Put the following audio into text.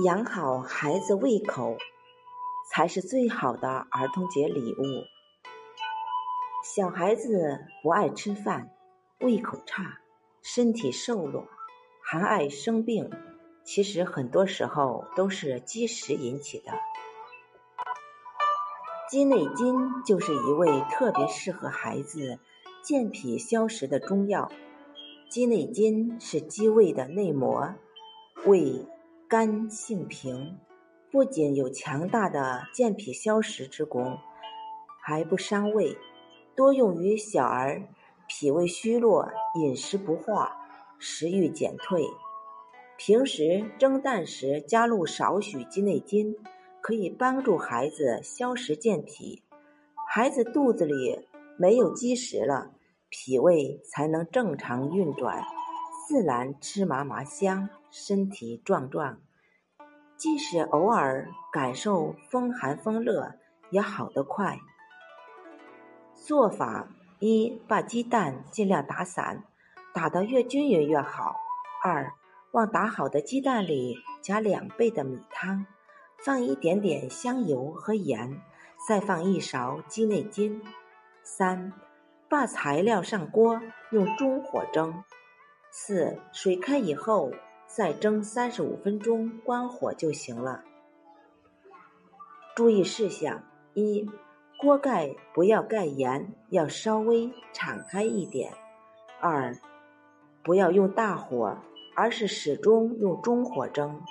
养好孩子胃口，才是最好的儿童节礼物。小孩子不爱吃饭，胃口差，身体瘦弱，还爱生病，其实很多时候都是积食引起的。鸡内金就是一味特别适合孩子健脾消食的中药。鸡内金是鸡胃的内膜，胃肝性平，不仅有强大的健脾消食之功，还不伤胃，多用于小儿脾胃虚弱、饮食不化、食欲减退。平时蒸蛋时加入少许鸡内金。可以帮助孩子消食健脾，孩子肚子里没有积食了，脾胃才能正常运转，自然吃嘛嘛香，身体壮壮。即使偶尔感受风寒风热，也好得快。做法一：把鸡蛋尽量打散，打得越均匀越好。二：往打好的鸡蛋里加两倍的米汤。放一点点香油和盐，再放一勺鸡内金。三，把材料上锅，用中火蒸。四，水开以后再蒸三十五分钟，关火就行了。注意事项：一，锅盖不要盖严，要稍微敞开一点。二，不要用大火，而是始终用中火蒸。